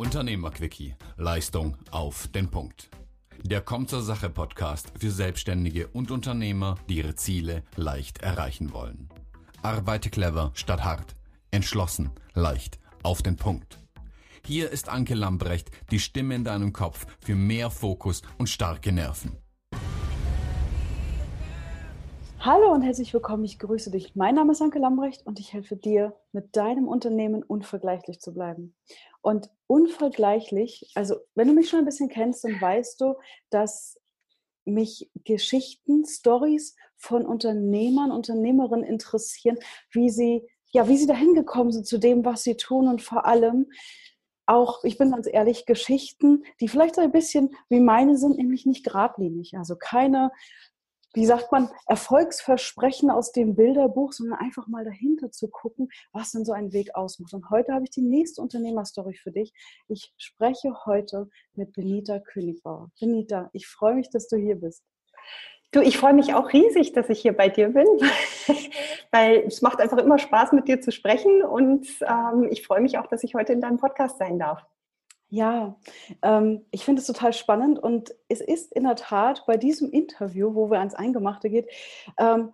Unternehmerquickie. Leistung auf den Punkt. Der Kommt zur Sache Podcast für Selbstständige und Unternehmer, die ihre Ziele leicht erreichen wollen. Arbeite clever statt hart. Entschlossen, leicht, auf den Punkt. Hier ist Anke Lambrecht, die Stimme in deinem Kopf für mehr Fokus und starke Nerven. Hallo und herzlich willkommen. Ich grüße dich. Mein Name ist Anke Lambrecht und ich helfe dir, mit deinem Unternehmen unvergleichlich zu bleiben. Und unvergleichlich, also wenn du mich schon ein bisschen kennst, dann weißt du, dass mich Geschichten, Stories von Unternehmern, Unternehmerinnen interessieren, wie sie ja, wie sie dahin gekommen sind zu dem, was sie tun und vor allem auch, ich bin ganz ehrlich, Geschichten, die vielleicht so ein bisschen wie meine sind, nämlich nicht geradlinig. Also keine wie sagt man, Erfolgsversprechen aus dem Bilderbuch, sondern einfach mal dahinter zu gucken, was denn so ein Weg ausmacht. Und heute habe ich die nächste Unternehmerstory für dich. Ich spreche heute mit Benita Königbauer. Benita, ich freue mich, dass du hier bist. Du, ich freue mich auch riesig, dass ich hier bei dir bin, weil es macht einfach immer Spaß, mit dir zu sprechen und ähm, ich freue mich auch, dass ich heute in deinem Podcast sein darf. Ja, ähm, ich finde es total spannend und es ist in der Tat bei diesem Interview, wo wir ans Eingemachte geht, ähm,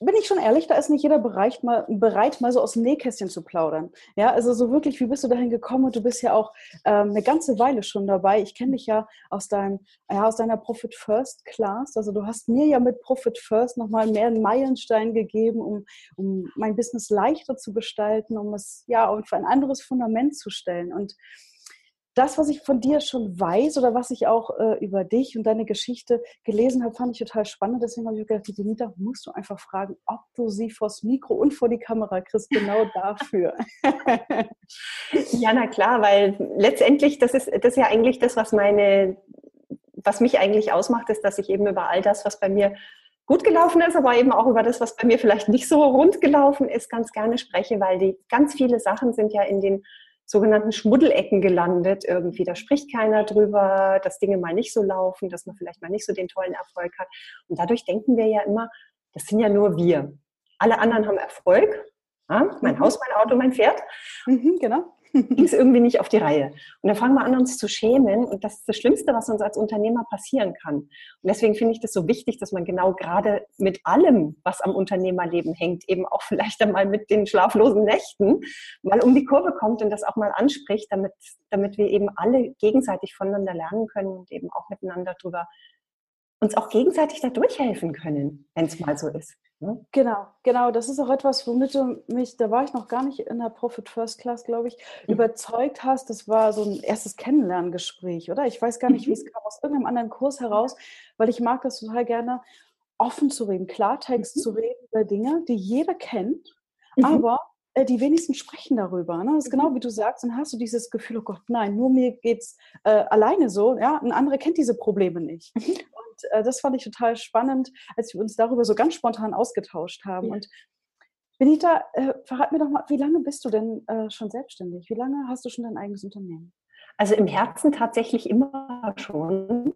bin ich schon ehrlich, da ist nicht jeder bereit mal, bereit, mal so aus dem Nähkästchen zu plaudern. Ja, also so wirklich, wie bist du dahin gekommen? Und du bist ja auch ähm, eine ganze Weile schon dabei. Ich kenne dich ja aus, deinem, ja aus deiner Profit First Class. Also du hast mir ja mit Profit First nochmal mehr einen Meilenstein gegeben, um, um mein Business leichter zu gestalten, um es ja auf ein anderes Fundament zu stellen. Und das, was ich von dir schon weiß oder was ich auch äh, über dich und deine Geschichte gelesen habe, fand ich total spannend. Deswegen habe ich gedacht, die Benita musst du einfach fragen, ob du sie vors Mikro und vor die Kamera kriegst, genau dafür. ja, na klar, weil letztendlich, das ist, das ist ja eigentlich das, was meine, was mich eigentlich ausmacht, ist, dass ich eben über all das, was bei mir gut gelaufen ist, aber eben auch über das, was bei mir vielleicht nicht so rund gelaufen ist, ganz gerne spreche, weil die ganz viele Sachen sind ja in den sogenannten Schmuddelecken gelandet irgendwie. Da spricht keiner drüber, dass Dinge mal nicht so laufen, dass man vielleicht mal nicht so den tollen Erfolg hat. Und dadurch denken wir ja immer, das sind ja nur wir. Alle anderen haben Erfolg. Ja? Mein mhm. Haus, mein Auto, mein Pferd. Mhm, genau ging es irgendwie nicht auf die Reihe. Und dann fangen wir an, uns zu schämen. Und das ist das Schlimmste, was uns als Unternehmer passieren kann. Und deswegen finde ich das so wichtig, dass man genau gerade mit allem, was am Unternehmerleben hängt, eben auch vielleicht einmal mit den schlaflosen Nächten mal um die Kurve kommt und das auch mal anspricht, damit, damit wir eben alle gegenseitig voneinander lernen können und eben auch miteinander drüber uns auch gegenseitig da durchhelfen können, wenn es mal so ist. Ne? Genau, genau. Das ist auch etwas, womit du mich, da war ich noch gar nicht in der Profit First Class, glaube ich, mhm. überzeugt hast. Das war so ein erstes Kennenlerngespräch, oder? Ich weiß gar nicht, mhm. wie es kam aus irgendeinem anderen Kurs heraus, weil ich mag das total gerne, offen zu reden, Klartext mhm. zu reden über Dinge, die jeder kennt, mhm. aber die wenigsten sprechen darüber. Ne? Das ist genau mhm. wie du sagst, dann hast du dieses Gefühl, oh Gott, nein, nur mir geht es äh, alleine so, ja, ein anderer kennt diese Probleme nicht. Mhm. Und äh, das fand ich total spannend, als wir uns darüber so ganz spontan ausgetauscht haben. Und Benita, äh, verrat mir doch mal, wie lange bist du denn äh, schon selbstständig? Wie lange hast du schon dein eigenes Unternehmen? Also im Herzen tatsächlich immer schon.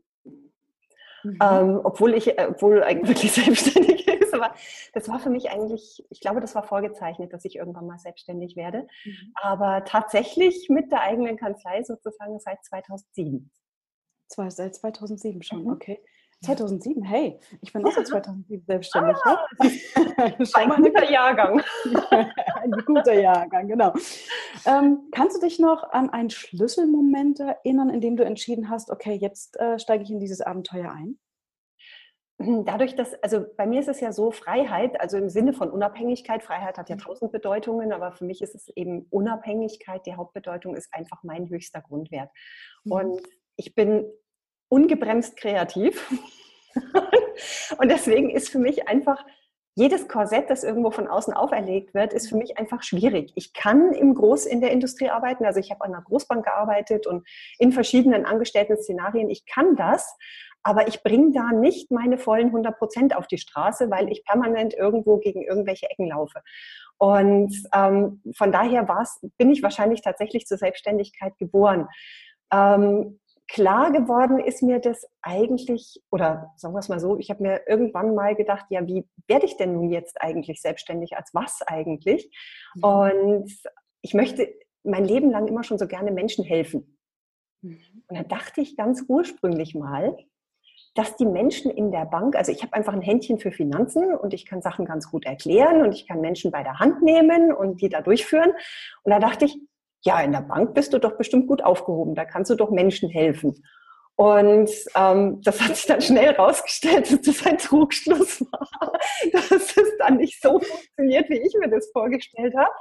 Mhm. Ähm, obwohl ich, äh, obwohl eigentlich wirklich selbstständig ist, aber das war für mich eigentlich, ich glaube, das war vorgezeichnet, dass ich irgendwann mal selbstständig werde. Mhm. Aber tatsächlich mit der eigenen Kanzlei sozusagen seit 2007. Seit 2007 schon, mhm. okay. 2007, hey, ich bin auch seit 2007 selbstständig. Ah, ein guter Jahrgang. ein guter Jahrgang, genau. Ähm, kannst du dich noch an einen Schlüsselmoment erinnern, in dem du entschieden hast, okay, jetzt äh, steige ich in dieses Abenteuer ein? Dadurch, dass, also bei mir ist es ja so, Freiheit, also im Sinne von Unabhängigkeit, Freiheit hat ja mhm. tausend Bedeutungen, aber für mich ist es eben Unabhängigkeit, die Hauptbedeutung ist einfach mein höchster Grundwert. Mhm. Und ich bin ungebremst kreativ. und deswegen ist für mich einfach jedes Korsett, das irgendwo von außen auferlegt wird, ist für mich einfach schwierig. Ich kann im Groß in der Industrie arbeiten, also ich habe an einer Großbank gearbeitet und in verschiedenen angestellten Szenarien. Ich kann das, aber ich bringe da nicht meine vollen 100 Prozent auf die Straße, weil ich permanent irgendwo gegen irgendwelche Ecken laufe. Und ähm, von daher war's, bin ich wahrscheinlich tatsächlich zur Selbstständigkeit geboren. Ähm, klar geworden ist mir das eigentlich, oder sagen wir es mal so, ich habe mir irgendwann mal gedacht, ja, wie werde ich denn nun jetzt eigentlich selbstständig? Als was eigentlich? Mhm. Und ich möchte mein Leben lang immer schon so gerne Menschen helfen. Mhm. Und da dachte ich ganz ursprünglich mal, dass die Menschen in der Bank, also ich habe einfach ein Händchen für Finanzen und ich kann Sachen ganz gut erklären und ich kann Menschen bei der Hand nehmen und die da durchführen. Und da dachte ich, ja, in der Bank bist du doch bestimmt gut aufgehoben, da kannst du doch Menschen helfen. Und ähm, das hat sich dann schnell rausgestellt, dass das ein Trugschluss war, dass es dann nicht so funktioniert, wie ich mir das vorgestellt habe.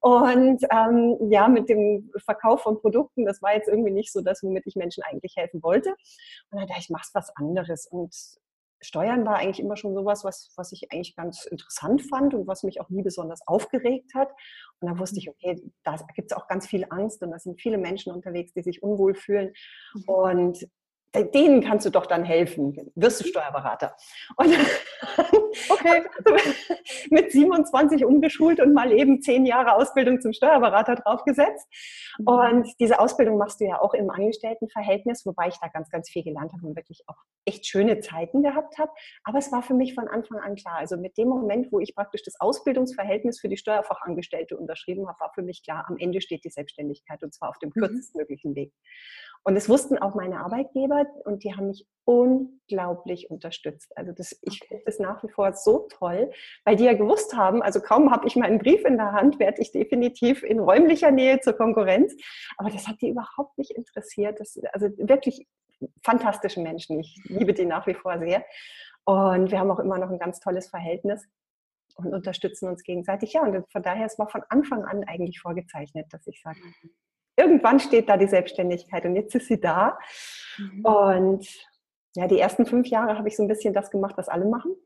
Und ähm, ja, mit dem Verkauf von Produkten, das war jetzt irgendwie nicht so das, womit ich Menschen eigentlich helfen wollte. Und dann dachte ich, mach's was anderes. Und Steuern war eigentlich immer schon sowas, was, was ich eigentlich ganz interessant fand und was mich auch nie besonders aufgeregt hat. Und da wusste ich, okay, da gibt es auch ganz viel Angst und da sind viele Menschen unterwegs, die sich unwohl fühlen. Mhm. Und denen kannst du doch dann helfen, wirst du Steuerberater. Und okay. mit 27 umgeschult und mal eben zehn Jahre Ausbildung zum Steuerberater draufgesetzt. Mhm. Und diese Ausbildung machst du ja auch im Angestelltenverhältnis, wobei ich da ganz, ganz viel gelernt habe und wirklich auch echt schöne Zeiten gehabt habe. Aber es war für mich von Anfang an klar. Also mit dem Moment, wo ich praktisch das Ausbildungsverhältnis für die Steuerfachangestellte unterschrieben habe, war für mich klar, am Ende steht die Selbstständigkeit und zwar auf dem mhm. kürzestmöglichen Weg. Und es wussten auch meine Arbeitgeber und die haben mich unglaublich unterstützt. Also das, ich finde das nach wie vor so toll, weil die ja gewusst haben, also kaum habe ich meinen Brief in der Hand, werde ich definitiv in räumlicher Nähe zur Konkurrenz. Aber das hat die überhaupt nicht interessiert. Das, also wirklich fantastische Menschen. Ich liebe die nach wie vor sehr. Und wir haben auch immer noch ein ganz tolles Verhältnis und unterstützen uns gegenseitig. Ja, und von daher, es war von Anfang an eigentlich vorgezeichnet, dass ich sage, irgendwann steht da die Selbstständigkeit und jetzt ist sie da. Mhm. Und ja, die ersten fünf Jahre habe ich so ein bisschen das gemacht, was alle machen.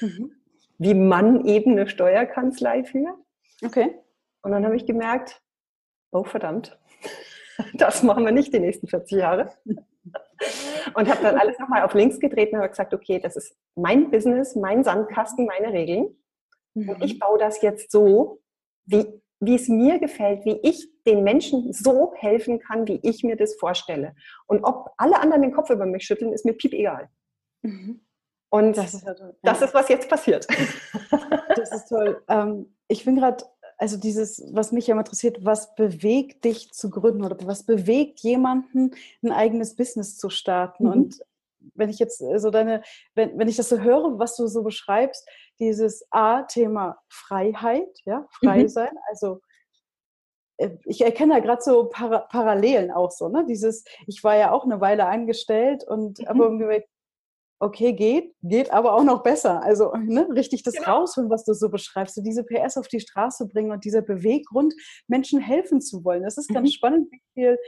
Mhm. Wie man eben eine Steuerkanzlei führt. Okay. Und dann habe ich gemerkt, oh verdammt, das machen wir nicht die nächsten 40 Jahre. Und habe dann alles nochmal auf links gedreht und habe gesagt, okay, das ist mein Business, mein Sandkasten, meine Regeln. Und mhm. ich baue das jetzt so, wie wie es mir gefällt, wie ich den Menschen so helfen kann, wie ich mir das vorstelle. Und ob alle anderen den Kopf über mich schütteln, ist mir piep egal. Mhm. Und das ist, also, das ist, was jetzt passiert. Das ist toll. Ähm, ich bin gerade, also dieses, was mich ja interessiert, was bewegt dich zu gründen oder was bewegt jemanden, ein eigenes Business zu starten? Mhm. Und wenn ich jetzt so deine, wenn, wenn ich das so höre, was du so beschreibst, dieses A-Thema Freiheit, ja, frei mhm. sein, also äh, ich erkenne da gerade so Para Parallelen auch so, ne? Dieses, ich war ja auch eine Weile eingestellt und mhm. aber irgendwie, okay, geht, geht aber auch noch besser. Also ne, richtig das genau. rausholen, was du so beschreibst, so diese PS auf die Straße bringen und dieser Beweggrund, Menschen helfen zu wollen. Das ist ganz mhm. spannend, wie viel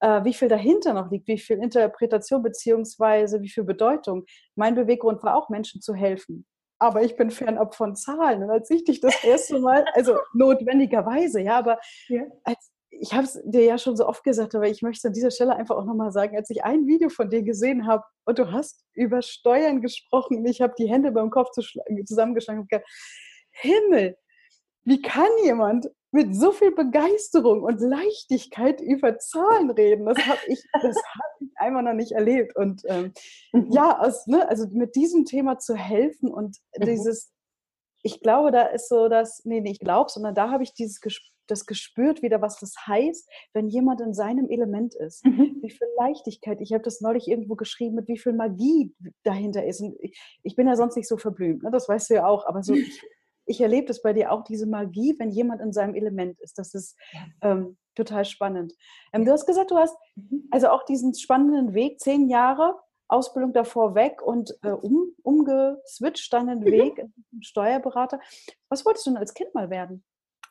äh, wie viel dahinter noch liegt, wie viel Interpretation beziehungsweise wie viel Bedeutung. Mein Beweggrund war auch, Menschen zu helfen. Aber ich bin fernab von Zahlen. Und als ich dich das erste Mal, also notwendigerweise, ja, aber ja. Als, ich habe es dir ja schon so oft gesagt, aber ich möchte es an dieser Stelle einfach auch nochmal sagen, als ich ein Video von dir gesehen habe und du hast über Steuern gesprochen, ich habe die Hände beim Kopf zusammengeschlagen und gesagt, Himmel, wie kann jemand mit so viel Begeisterung und Leichtigkeit über Zahlen reden. Das habe ich, das hab ich einmal noch nicht erlebt. Und ähm, mhm. ja, aus, ne, also mit diesem Thema zu helfen und mhm. dieses, ich glaube, da ist so das, nee, nee, ich glaube, sondern da habe ich dieses das gespürt wieder, was das heißt, wenn jemand in seinem Element ist. Mhm. Wie viel Leichtigkeit. Ich habe das neulich irgendwo geschrieben, mit wie viel Magie dahinter ist. Und ich, ich bin ja sonst nicht so verblümt, ne? das weißt du ja auch, aber so, ich, ich erlebe das bei dir auch, diese Magie, wenn jemand in seinem Element ist. Das ist ähm, total spannend. Ähm, du hast gesagt, du hast mhm. also auch diesen spannenden Weg, zehn Jahre Ausbildung davor weg und äh, um, umgeswitcht deinen mhm. Weg in Steuerberater. Was wolltest du denn als Kind mal werden?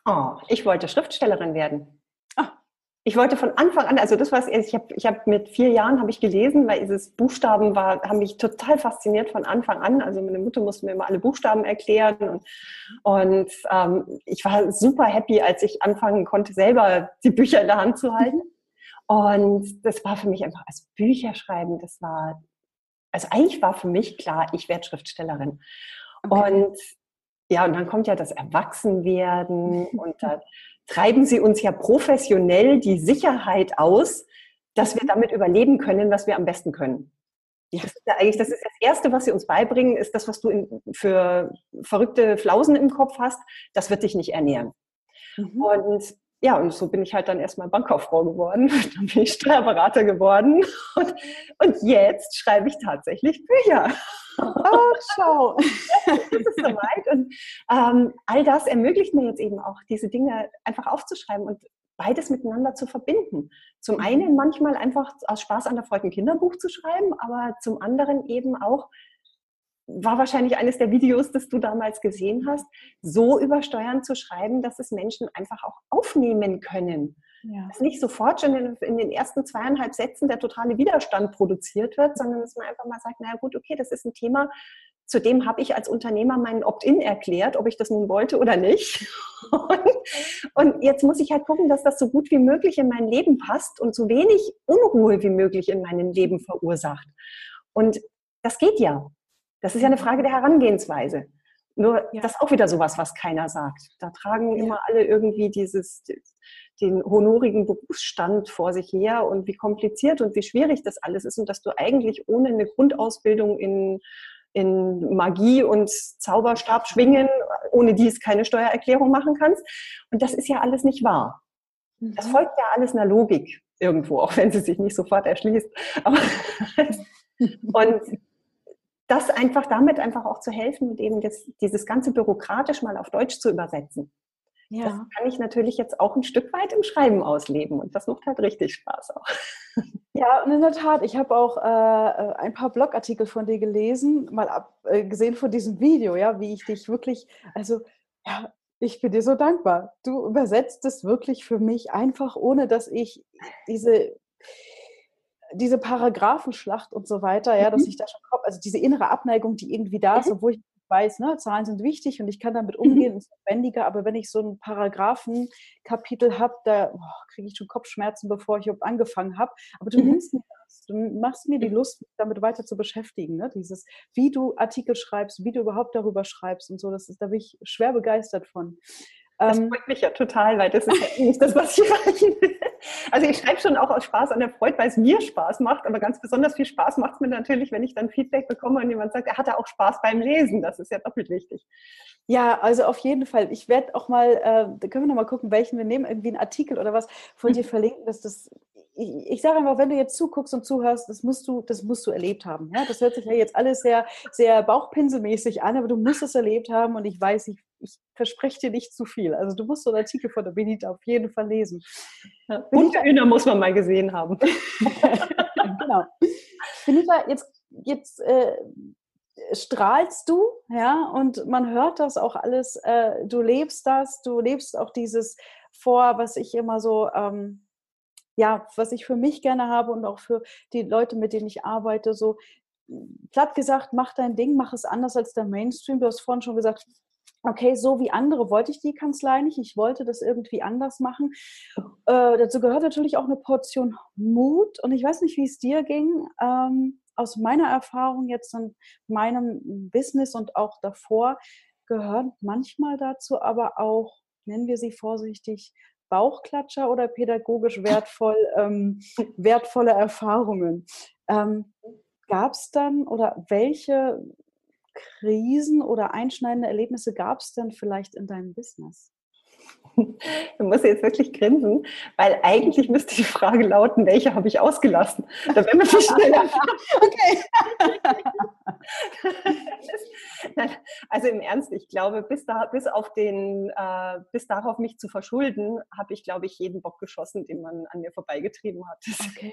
Oh, ich wollte Schriftstellerin werden ich wollte von Anfang an, also das war ich habe ich hab mit vier Jahren habe ich gelesen, weil dieses Buchstaben war, haben mich total fasziniert von Anfang an. Also meine Mutter musste mir immer alle Buchstaben erklären und, und ähm, ich war super happy, als ich anfangen konnte, selber die Bücher in der Hand zu halten. Und das war für mich einfach als Bücher schreiben, das war, also eigentlich war für mich klar, ich werde Schriftstellerin. Okay. Und ja, und dann kommt ja das Erwachsenwerden und dann treiben sie uns ja professionell die Sicherheit aus, dass wir damit überleben können, was wir am besten können. Das ist ja eigentlich das, ist das Erste, was sie uns beibringen, ist das, was du in, für verrückte Flausen im Kopf hast, das wird dich nicht ernähren. Mhm. Und ja, und so bin ich halt dann erstmal Bankkauffrau geworden, dann bin ich Steuerberater geworden und, und jetzt schreibe ich tatsächlich Bücher. Oh, schau. Jetzt ist es soweit. Und ähm, all das ermöglicht mir jetzt eben auch, diese Dinge einfach aufzuschreiben und beides miteinander zu verbinden. Zum mhm. einen manchmal einfach aus Spaß an der Freude ein Kinderbuch zu schreiben, aber zum anderen eben auch war wahrscheinlich eines der Videos, das du damals gesehen hast, so über Steuern zu schreiben, dass es Menschen einfach auch aufnehmen können. Ja. Dass nicht sofort schon in, den ersten zweieinhalb Sätzen der totale Widerstand produziert wird, sondern dass man einfach mal sagt, naja gut, okay, das ist ein Thema, zu dem habe ich als Unternehmer meinen Opt-in erklärt, ob ich das nun wollte oder nicht. Und, jetzt muss ich halt gucken, dass das so gut wie möglich in mein Leben passt und so wenig Unruhe wie möglich in meinem Leben verursacht. Und das geht ja. Das ist ja eine Frage der Herangehensweise. Nur ja. das ist auch wieder sowas, was keiner sagt. Da tragen ja. immer alle irgendwie dieses, den honorigen Berufsstand vor sich her und wie kompliziert und wie schwierig das alles ist und dass du eigentlich ohne eine Grundausbildung in, in Magie und Zauberstab schwingen, ohne die es keine Steuererklärung machen kannst. Und das ist ja alles nicht wahr. Das mhm. folgt ja alles einer Logik irgendwo, auch wenn sie sich nicht sofort erschließt. Aber und das einfach damit einfach auch zu helfen und eben das, dieses ganze bürokratisch mal auf Deutsch zu übersetzen. Ja. Das kann ich natürlich jetzt auch ein Stück weit im Schreiben ausleben und das macht halt richtig Spaß auch. Ja, und in der Tat, ich habe auch äh, äh, ein paar Blogartikel von dir gelesen, mal abgesehen äh, von diesem Video, ja, wie ich dich wirklich, also ja, ich bin dir so dankbar. Du übersetzt es wirklich für mich einfach, ohne dass ich diese diese Paragraphenschlacht und so weiter, ja, mhm. dass ich da schon komme, also diese innere Abneigung, die irgendwie da ist, mhm. obwohl ich weiß, ne, Zahlen sind wichtig und ich kann damit mhm. umgehen, mhm. ist lebendiger, aber wenn ich so ein Paragraphenkapitel habe, da oh, kriege ich schon Kopfschmerzen, bevor ich überhaupt angefangen habe. Aber du mhm. nimmst mir das, du machst mir die Lust, mich damit weiter zu beschäftigen. Ne? Dieses, wie du Artikel schreibst, wie du überhaupt darüber schreibst und so, das ist, da bin ich schwer begeistert von. Das ähm, freut mich ja total, weil das ist ja nicht das, was ich erreichen will. Also ich schreibe schon auch aus Spaß an der Freude, weil es mir Spaß macht, aber ganz besonders viel Spaß macht es mir natürlich, wenn ich dann Feedback bekomme und jemand sagt, er hatte auch Spaß beim Lesen. Das ist ja doppelt wichtig. Ja, also auf jeden Fall. Ich werde auch mal, äh, da können wir noch mal gucken, welchen wir nehmen, irgendwie einen Artikel oder was von dir verlinken, dass das ich, ich sage einfach, wenn du jetzt zuguckst und zuhörst, das musst du, das musst du erlebt haben. Ja? Das hört sich ja jetzt alles sehr, sehr bauchpinselmäßig an, aber du musst es erlebt haben und ich weiß, ich verspreche dir nicht zu viel. Also du musst so einen Artikel von der Benita auf jeden Fall lesen. Ja, Benita, Hühner muss man mal gesehen haben. genau. Benita, jetzt, jetzt äh, strahlst du, ja, und man hört das auch alles. Äh, du lebst das, du lebst auch dieses vor, was ich immer so ähm, ja, was ich für mich gerne habe und auch für die Leute, mit denen ich arbeite, so platt gesagt, mach dein Ding, mach es anders als der Mainstream. Du hast vorhin schon gesagt, okay, so wie andere wollte ich die Kanzlei nicht. Ich wollte das irgendwie anders machen. Äh, dazu gehört natürlich auch eine Portion Mut. Und ich weiß nicht, wie es dir ging. Ähm, aus meiner Erfahrung jetzt in meinem Business und auch davor gehört manchmal dazu aber auch, nennen wir sie vorsichtig, Bauchklatscher oder pädagogisch wertvoll, ähm, wertvolle Erfahrungen. Ähm, gab es dann oder welche Krisen oder einschneidende Erlebnisse gab es denn vielleicht in deinem Business? Du musst jetzt wirklich grinsen, weil eigentlich müsste die Frage lauten, welche habe ich ausgelassen? Da wären wir viel schneller. okay. also im Ernst, ich glaube, bis, da, bis, auf den, äh, bis darauf mich zu verschulden, habe ich, glaube ich, jeden Bock geschossen, den man an mir vorbeigetrieben hat. Okay.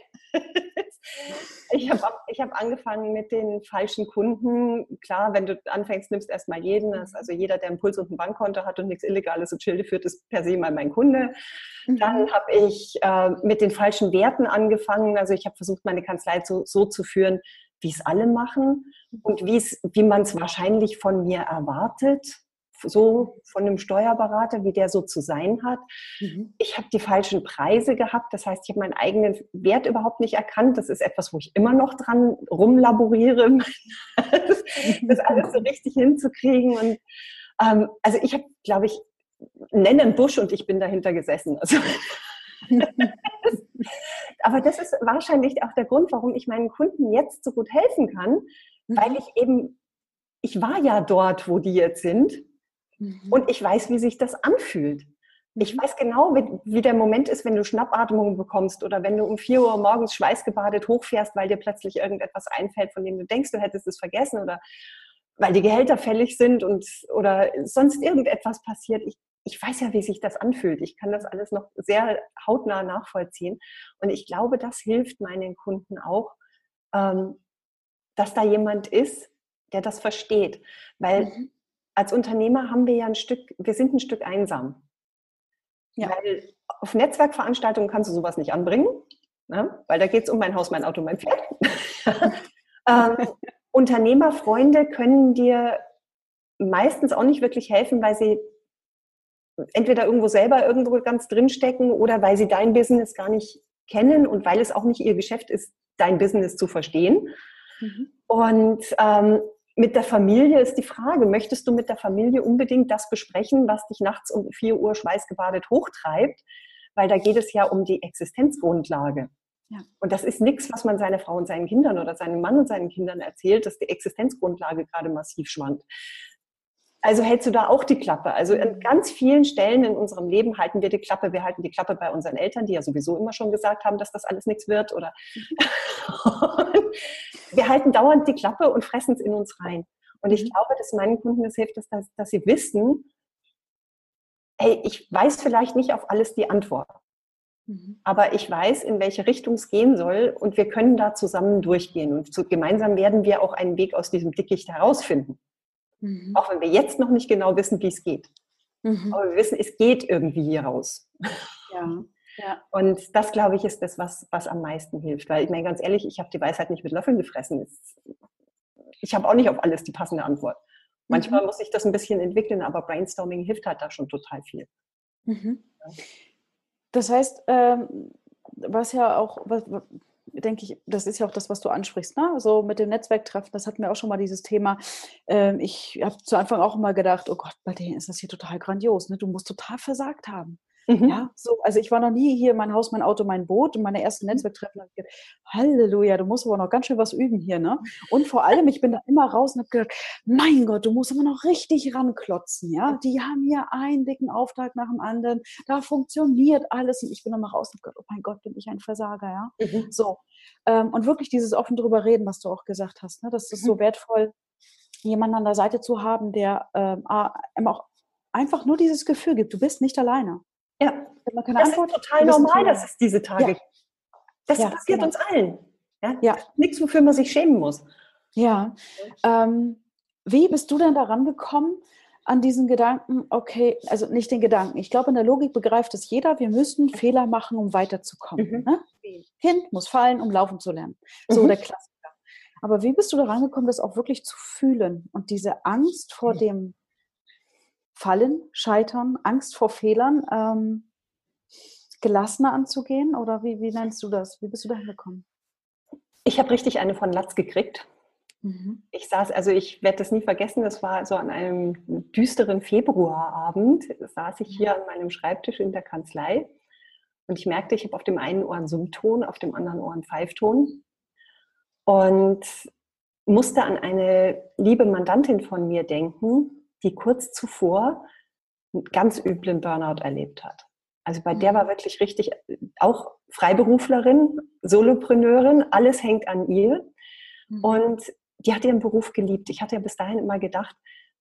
ich habe ich hab angefangen mit den falschen Kunden. Klar, wenn du anfängst, nimmst erstmal jeden. Also jeder, der einen Puls und ein Bankkonto hat und nichts Illegales und Schilde führt, ist per se mal mein Kunde. Mhm. Dann habe ich äh, mit den falschen Werten angefangen. Also ich habe versucht, meine Kanzlei so, so zu führen, wie es alle machen und wie man es wahrscheinlich von mir erwartet, so von einem Steuerberater, wie der so zu sein hat. Mhm. Ich habe die falschen Preise gehabt, das heißt, ich habe meinen eigenen Wert überhaupt nicht erkannt. Das ist etwas, wo ich immer noch dran rumlaboriere, das, das alles so richtig hinzukriegen. Und ähm, also ich habe, glaube ich, nenne einen Busch und ich bin dahinter gesessen. Also aber das ist wahrscheinlich auch der Grund, warum ich meinen Kunden jetzt so gut helfen kann, mhm. weil ich eben, ich war ja dort, wo die jetzt sind mhm. und ich weiß, wie sich das anfühlt. Ich mhm. weiß genau, wie, wie, der Moment ist, wenn du Schnappatmung bekommst oder wenn du um 4 Uhr morgens schweißgebadet hochfährst, weil dir plötzlich irgendetwas einfällt, von dem du denkst, du hättest es vergessen oder weil die Gehälter fällig sind und oder sonst irgendetwas passiert. Ich, ich weiß ja, wie sich das anfühlt. Ich kann das alles noch sehr hautnah nachvollziehen. Und ich glaube, das hilft meinen Kunden auch, ähm, dass da jemand ist, der das versteht. Weil mhm. als Unternehmer haben wir ja ein Stück, wir sind ein Stück einsam. Ja. Weil auf Netzwerkveranstaltungen kannst du sowas nicht anbringen, ne? weil da geht es um mein Haus, mein Auto, mein Pferd. ähm, Unternehmerfreunde können dir meistens auch nicht wirklich helfen, weil sie entweder irgendwo selber irgendwo ganz drin stecken oder weil sie dein Business gar nicht kennen und weil es auch nicht ihr Geschäft ist, dein Business zu verstehen. Mhm. Und ähm, mit der Familie ist die Frage, möchtest du mit der Familie unbedingt das besprechen, was dich nachts um 4 Uhr schweißgebadet hochtreibt? Weil da geht es ja um die Existenzgrundlage. Ja. Und das ist nichts, was man seiner Frau und seinen Kindern oder seinem Mann und seinen Kindern erzählt, dass die Existenzgrundlage gerade massiv schwankt. Also hältst du da auch die Klappe? Also an mhm. ganz vielen Stellen in unserem Leben halten wir die Klappe. Wir halten die Klappe bei unseren Eltern, die ja sowieso immer schon gesagt haben, dass das alles nichts wird. Oder wir halten dauernd die Klappe und fressen es in uns rein. Und ich mhm. glaube, dass meinen Kunden das hilft, dass, dass sie wissen, hey, ich weiß vielleicht nicht auf alles die Antwort. Mhm. Aber ich weiß, in welche Richtung es gehen soll und wir können da zusammen durchgehen. Und so gemeinsam werden wir auch einen Weg aus diesem Dickicht herausfinden. Mhm. Auch wenn wir jetzt noch nicht genau wissen, wie es geht. Mhm. Aber wir wissen, es geht irgendwie hier raus. Ja. Ja. Und das, glaube ich, ist das, was, was am meisten hilft. Weil ich meine, ganz ehrlich, ich habe die Weisheit nicht mit Löffeln gefressen. Ich habe auch nicht auf alles die passende Antwort. Manchmal mhm. muss ich das ein bisschen entwickeln, aber Brainstorming hilft halt da schon total viel. Mhm. Das heißt, ähm, was ja auch, was, denke ich, das ist ja auch das, was du ansprichst, ne? So mit dem Netzwerktreffen, das hatten wir auch schon mal dieses Thema. Ähm, ich habe zu Anfang auch immer gedacht, oh Gott, bei denen ist das hier total grandios, ne? Du musst total versagt haben. Mhm. Ja, so, also ich war noch nie hier mein Haus, mein Auto, mein Boot und meine ersten mhm. Netzwerktreffen habe ich gedacht, Halleluja, du musst aber noch ganz schön was üben hier, ne? Und vor allem, ich bin da immer raus und habe gedacht, mein Gott, du musst immer noch richtig ranklotzen, ja? Die haben hier einen dicken Auftrag nach dem anderen, da funktioniert alles und ich bin immer raus und habe gedacht, oh mein Gott, bin ich ein Versager, ja? Mhm. So. Ähm, und wirklich dieses offen drüber reden, was du auch gesagt hast, ne? Das ist so mhm. wertvoll, jemanden an der Seite zu haben, der ähm, auch einfach nur dieses Gefühl gibt, du bist nicht alleine. Ja, das Antwort, ist total normal, dass es diese Tage ja. Das ja, passiert genau. uns allen. Ja? ja. Nichts, wofür man sich schämen muss. Ja. Ähm, wie bist du denn daran gekommen, an diesen Gedanken, okay, also nicht den Gedanken. Ich glaube, in der Logik begreift es jeder, wir müssen Fehler machen, um weiterzukommen. Mhm. Ne? Kind muss fallen, um laufen zu lernen. So mhm. der Klassiker. Aber wie bist du daran gekommen, das auch wirklich zu fühlen und diese Angst vor mhm. dem Fallen, Scheitern, Angst vor Fehlern, ähm, gelassener anzugehen? Oder wie, wie nennst du das? Wie bist du da hingekommen? Ich habe richtig eine von Latz gekriegt. Mhm. Ich saß, also ich werde das nie vergessen, das war so an einem düsteren Februarabend, saß ich hier an meinem Schreibtisch in der Kanzlei und ich merkte, ich habe auf dem einen Ohr einen Summton, auf dem anderen Ohr einen Pfeifton und musste an eine liebe Mandantin von mir denken, die kurz zuvor einen ganz üblen Burnout erlebt hat. Also bei der mhm. war wirklich richtig, auch Freiberuflerin, Solopreneurin, alles hängt an ihr. Mhm. Und die hat ihren Beruf geliebt. Ich hatte ja bis dahin immer gedacht,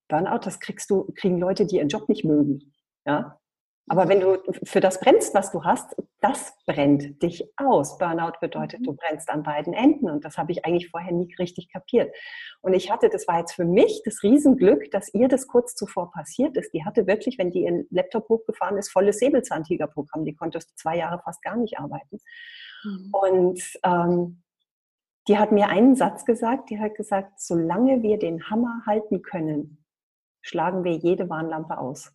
Burnout, das kriegst du, kriegen Leute, die ihren Job nicht mögen. Ja? Aber wenn du für das brennst, was du hast, das brennt dich aus. Burnout bedeutet, mhm. du brennst an beiden Enden. Und das habe ich eigentlich vorher nie richtig kapiert. Und ich hatte, das war jetzt für mich das Riesenglück, dass ihr das kurz zuvor passiert ist. Die hatte wirklich, wenn die ihren Laptop hochgefahren ist, volles Säbelzahntigerprogramm. Die konnte zwei Jahre fast gar nicht arbeiten. Mhm. Und ähm, die hat mir einen Satz gesagt, die hat gesagt, solange wir den Hammer halten können, schlagen wir jede Warnlampe aus.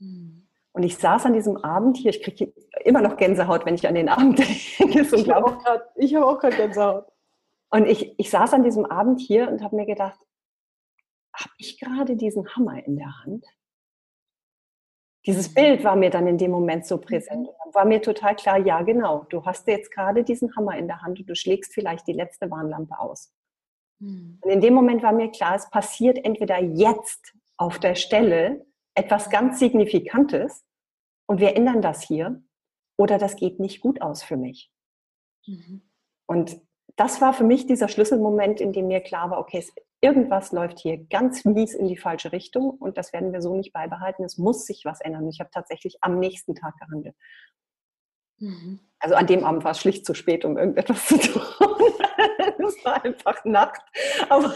Mhm. Und ich saß an diesem Abend hier, ich kriege immer noch Gänsehaut, wenn ich an den Abend denke. ich habe auch gerade Gänsehaut. Und ich, ich saß an diesem Abend hier und habe mir gedacht, habe ich gerade diesen Hammer in der Hand? Dieses Bild war mir dann in dem Moment so präsent. Und war mir total klar, ja genau, du hast jetzt gerade diesen Hammer in der Hand und du schlägst vielleicht die letzte Warnlampe aus. Mhm. Und in dem Moment war mir klar, es passiert entweder jetzt auf der Stelle etwas ganz Signifikantes und wir ändern das hier oder das geht nicht gut aus für mich. Mhm. Und das war für mich dieser Schlüsselmoment, in dem mir klar war, okay, irgendwas läuft hier ganz mies in die falsche Richtung und das werden wir so nicht beibehalten. Es muss sich was ändern. Und ich habe tatsächlich am nächsten Tag gehandelt. Mhm. Also an dem Abend war es schlicht zu spät, um irgendetwas zu tun. war einfach Nacht. Aber,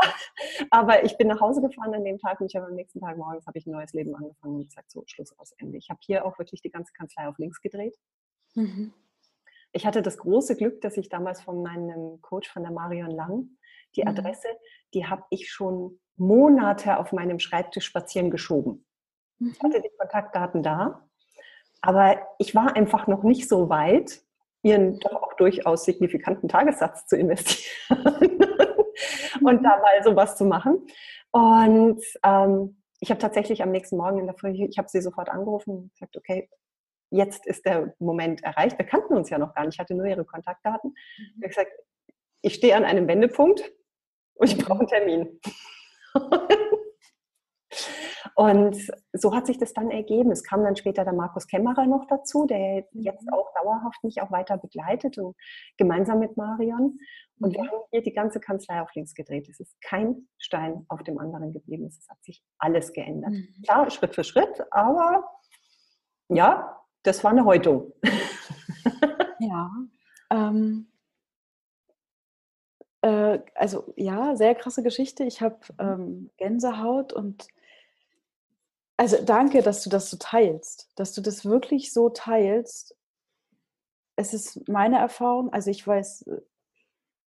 aber, ich bin nach Hause gefahren an dem Tag und ich habe am nächsten Tag morgens habe ich ein neues Leben angefangen und gesagt, so Schluss aus Ende. Ich habe hier auch wirklich die ganze Kanzlei auf links gedreht. Mhm. Ich hatte das große Glück, dass ich damals von meinem Coach, von der Marion Lang, die mhm. Adresse, die habe ich schon Monate auf meinem Schreibtisch spazieren geschoben. Ich mhm. hatte die Kontaktdaten da, aber ich war einfach noch nicht so weit, ihren doch auch durchaus signifikanten Tagessatz zu investieren und da mal sowas zu machen. Und ähm, ich habe tatsächlich am nächsten Morgen in der Früh, ich habe sie sofort angerufen und gesagt, okay, jetzt ist der Moment erreicht. Wir kannten uns ja noch gar nicht, ich hatte nur ihre Kontaktdaten. Mhm. Ich habe gesagt, ich stehe an einem Wendepunkt und ich brauche einen Termin. und so hat sich das dann ergeben. Es kam dann später der Markus Kämmerer noch dazu, der jetzt mhm. auch dauerhaft mich auch weiter begleitet und gemeinsam mit Marion. Und wir mhm. haben hier die ganze Kanzlei auf links gedreht. Es ist kein Stein auf dem anderen geblieben. Es hat sich alles geändert. Mhm. Klar, Schritt für Schritt, aber ja, das war eine Häutung. ja. Ähm, äh, also ja, sehr krasse Geschichte. Ich habe ähm, Gänsehaut und also danke, dass du das so teilst, dass du das wirklich so teilst. Es ist meine Erfahrung, also ich weiß äh,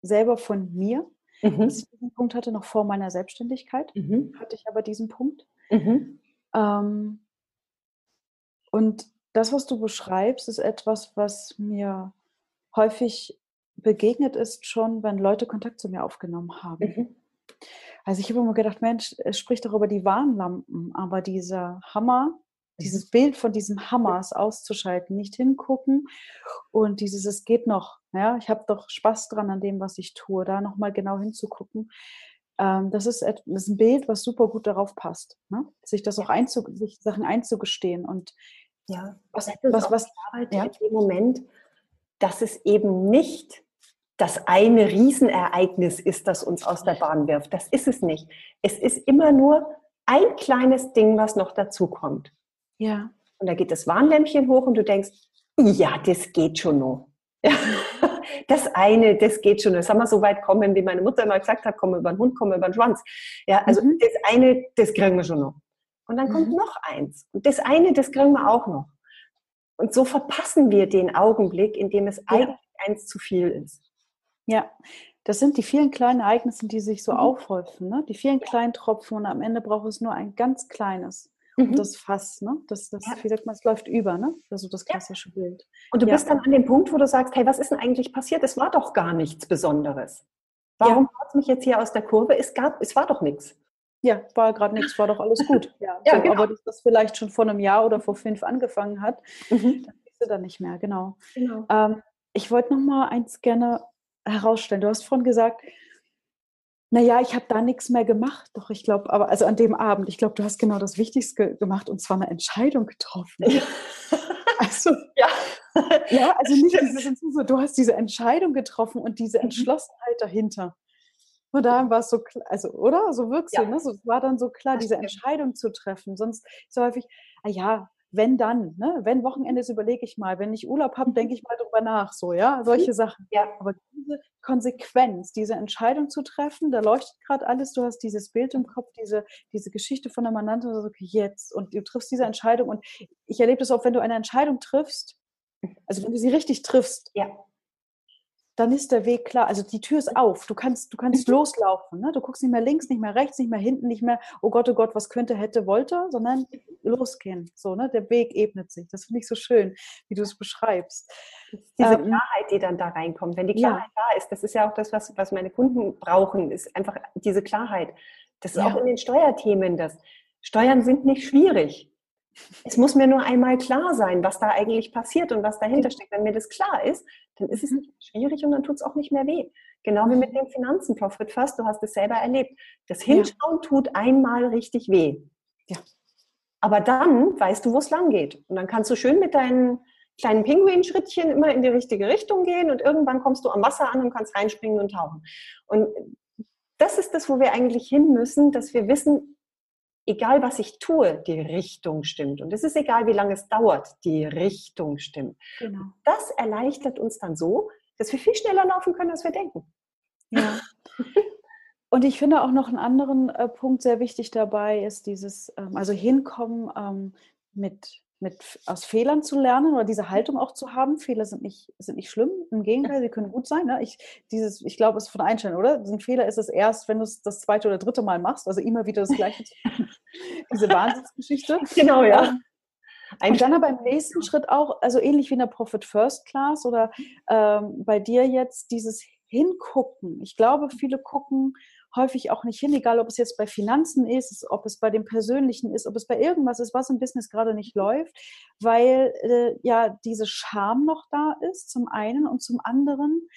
selber von mir, mhm. dass ich diesen Punkt hatte, noch vor meiner Selbstständigkeit mhm. hatte ich aber diesen Punkt. Mhm. Ähm, und das, was du beschreibst, ist etwas, was mir häufig begegnet ist, schon, wenn Leute Kontakt zu mir aufgenommen haben. Also ich habe immer gedacht, Mensch, es spricht doch über die Warnlampen, aber dieser Hammer, mhm. dieses Bild von diesem Hammers auszuschalten, nicht hingucken und dieses, es geht noch, ja, ich habe doch Spaß dran an dem, was ich tue, da nochmal genau hinzugucken. Ähm, das, ist, das ist ein Bild, was super gut darauf passt, ne? sich das auch einzu, sich Sachen einzugestehen und ja, was, was, was Arbeit ja? in dem Moment, dass es eben nicht das eine Riesenereignis ist, das uns aus der Bahn wirft. Das ist es nicht. Es ist immer nur ein kleines Ding, was noch dazu kommt. Ja. Und da geht das Warnlämpchen hoch und du denkst, ja, das geht schon noch. Das eine, das geht schon. Das haben wir so weit kommen, wie meine Mutter immer gesagt hat, komm über den Hund, komm über den Schwanz. Ja, also mhm. das eine, das kriegen wir schon noch. Und dann kommt mhm. noch eins. Und das eine, das kriegen wir auch noch. Und so verpassen wir den Augenblick, in dem es ja. eigentlich eins zu viel ist. Ja, das sind die vielen kleinen Ereignisse, die sich so mhm. aufhäufen, ne? die vielen kleinen Tropfen und am Ende braucht es nur ein ganz kleines. Mhm. Und das Fass, ne? das, das, ja. wie sagt man, es läuft über, ne? Also das klassische ja. Bild. Und du ja. bist dann an dem Punkt, wo du sagst, hey, was ist denn eigentlich passiert? Es war doch gar nichts Besonderes. Warum ja. haut mich jetzt hier aus der Kurve? Es gab, es war doch nichts. Ja, war gerade nichts, war doch alles gut. Ja, ja so, genau. Aber dass das vielleicht schon vor einem Jahr oder vor fünf angefangen hat, mhm. dann siehst du dann nicht mehr, genau. genau. Ähm, ich wollte noch mal eins gerne herausstellen. Du hast vorhin gesagt, naja, ich habe da nichts mehr gemacht. Doch, ich glaube, aber also an dem Abend, ich glaube, du hast genau das Wichtigste gemacht und zwar eine Entscheidung getroffen. Ja. Also, ja. ja, also nicht so, du hast diese Entscheidung getroffen und diese mhm. Entschlossenheit dahinter. Und da war es so, also, oder? So wirkst ja. du, ne? So, es war dann so klar, diese Entscheidung zu treffen. Sonst so häufig, ah ja, wenn dann, ne? wenn Wochenende ist, überlege ich mal, wenn ich Urlaub habe, denke mhm. ich mal drüber nach, so, ja, solche mhm. Sachen. Ja. Aber diese Konsequenz, diese Entscheidung zu treffen, da leuchtet gerade alles, du hast dieses Bild im Kopf, diese, diese Geschichte von der Mandante, so, okay, jetzt, und du triffst diese Entscheidung und ich erlebe das auch, wenn du eine Entscheidung triffst, also wenn du sie richtig triffst, ja dann ist der Weg klar. Also die Tür ist auf. Du kannst, du kannst loslaufen. Ne? Du guckst nicht mehr links, nicht mehr rechts, nicht mehr hinten, nicht mehr, oh Gott, oh Gott, was könnte, hätte, wollte, sondern losgehen. So, ne? Der Weg ebnet sich. Das finde ich so schön, wie du es beschreibst. Diese ähm, Klarheit, die dann da reinkommt. Wenn die Klarheit ja. da ist, das ist ja auch das, was, was meine Kunden brauchen, ist einfach diese Klarheit. Das ist ja. auch in den Steuerthemen das. Steuern sind nicht schwierig. Es muss mir nur einmal klar sein, was da eigentlich passiert und was dahinter steckt. Wenn mir das klar ist, dann ist es mhm. nicht schwierig und dann tut es auch nicht mehr weh. Genau wie mit mhm. den Finanzen, Frau Fritz, du hast es selber erlebt. Das Hinschauen ja. tut einmal richtig weh. Ja. Aber dann weißt du, wo es lang geht. Und dann kannst du schön mit deinen kleinen Pinguinschrittchen immer in die richtige Richtung gehen und irgendwann kommst du am Wasser an und kannst reinspringen und tauchen. Und das ist das, wo wir eigentlich hin müssen, dass wir wissen, egal was ich tue, die Richtung stimmt. Und es ist egal, wie lange es dauert, die Richtung stimmt. Genau. Das erleichtert uns dann so, dass wir viel schneller laufen können, als wir denken. Ja. Und ich finde auch noch einen anderen äh, Punkt sehr wichtig dabei ist dieses, ähm, also hinkommen ähm, mit mit aus Fehlern zu lernen oder diese Haltung auch zu haben. Fehler sind nicht, sind nicht schlimm, im Gegenteil, sie können gut sein. Ne? Ich, dieses, ich glaube, es ist von Einstellung, oder? Ein Fehler ist es erst, wenn du es das zweite oder dritte Mal machst, also immer wieder das Gleiche. diese Wahnsinnsgeschichte. Genau, ja. Ähm, und dann aber im nächsten Schritt auch, also ähnlich wie in der Profit First Class oder ähm, bei dir jetzt dieses Hingucken. Ich glaube, viele gucken häufig auch nicht hin, egal ob es jetzt bei Finanzen ist, ob es bei dem Persönlichen ist, ob es bei irgendwas ist, was im Business gerade nicht läuft, weil äh, ja diese Scham noch da ist, zum einen und zum anderen